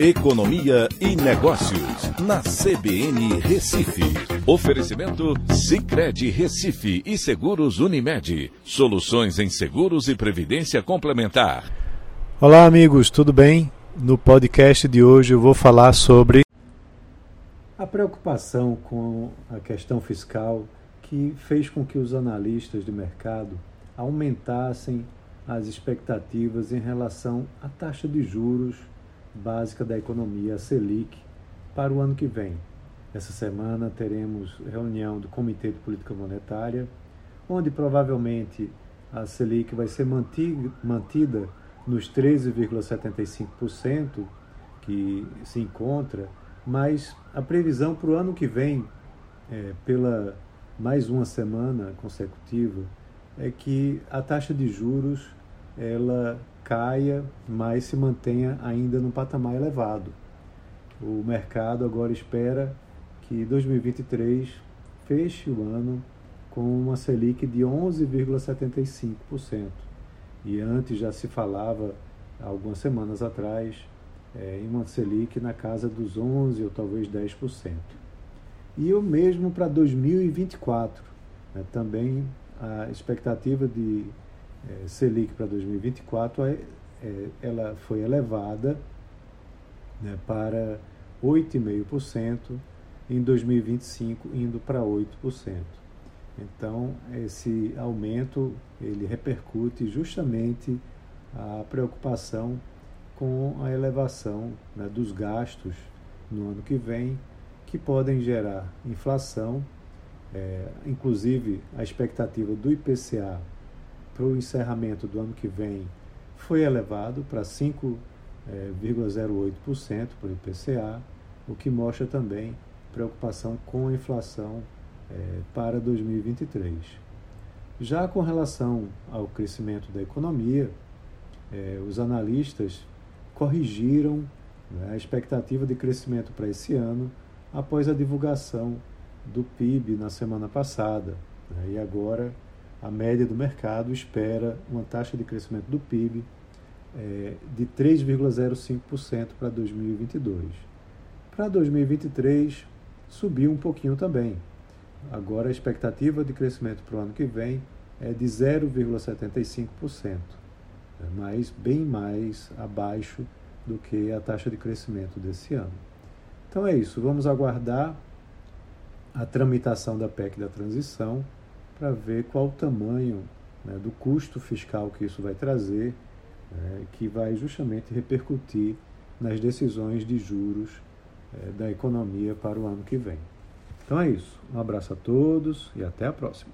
Economia e Negócios, na CBN Recife. Oferecimento Cicred Recife e Seguros Unimed. Soluções em seguros e previdência complementar. Olá, amigos, tudo bem? No podcast de hoje eu vou falar sobre a preocupação com a questão fiscal que fez com que os analistas de mercado aumentassem as expectativas em relação à taxa de juros básica da economia, a Selic, para o ano que vem. Essa semana teremos reunião do Comitê de Política Monetária, onde provavelmente a Selic vai ser mantida nos 13,75% que se encontra, mas a previsão para o ano que vem, é, pela mais uma semana consecutiva, é que a taxa de juros ela caia, mas se mantenha ainda num patamar elevado. O mercado agora espera que 2023 feche o ano com uma Selic de 11,75%. E antes já se falava, algumas semanas atrás, é, em uma Selic na casa dos 11% ou talvez 10%. E o mesmo para 2024. Né, também a expectativa de é, Selic para 2024, é, é, ela foi elevada né, para 8,5%, em 2025 indo para 8%. Então, esse aumento ele repercute justamente a preocupação com a elevação né, dos gastos no ano que vem, que podem gerar inflação, é, inclusive a expectativa do IPCA para o encerramento do ano que vem foi elevado para 5,08% para o IPCA, o que mostra também preocupação com a inflação é, para 2023. Já com relação ao crescimento da economia, é, os analistas corrigiram né, a expectativa de crescimento para esse ano após a divulgação do PIB na semana passada. Né, e agora a média do mercado espera uma taxa de crescimento do PIB é, de 3,05% para 2022. Para 2023, subiu um pouquinho também. Agora a expectativa de crescimento para o ano que vem é de 0,75%, né, mas bem mais abaixo do que a taxa de crescimento desse ano. Então é isso, vamos aguardar a tramitação da PEC da transição para ver qual o tamanho né, do custo fiscal que isso vai trazer, é, que vai justamente repercutir nas decisões de juros é, da economia para o ano que vem. Então é isso. Um abraço a todos e até a próxima.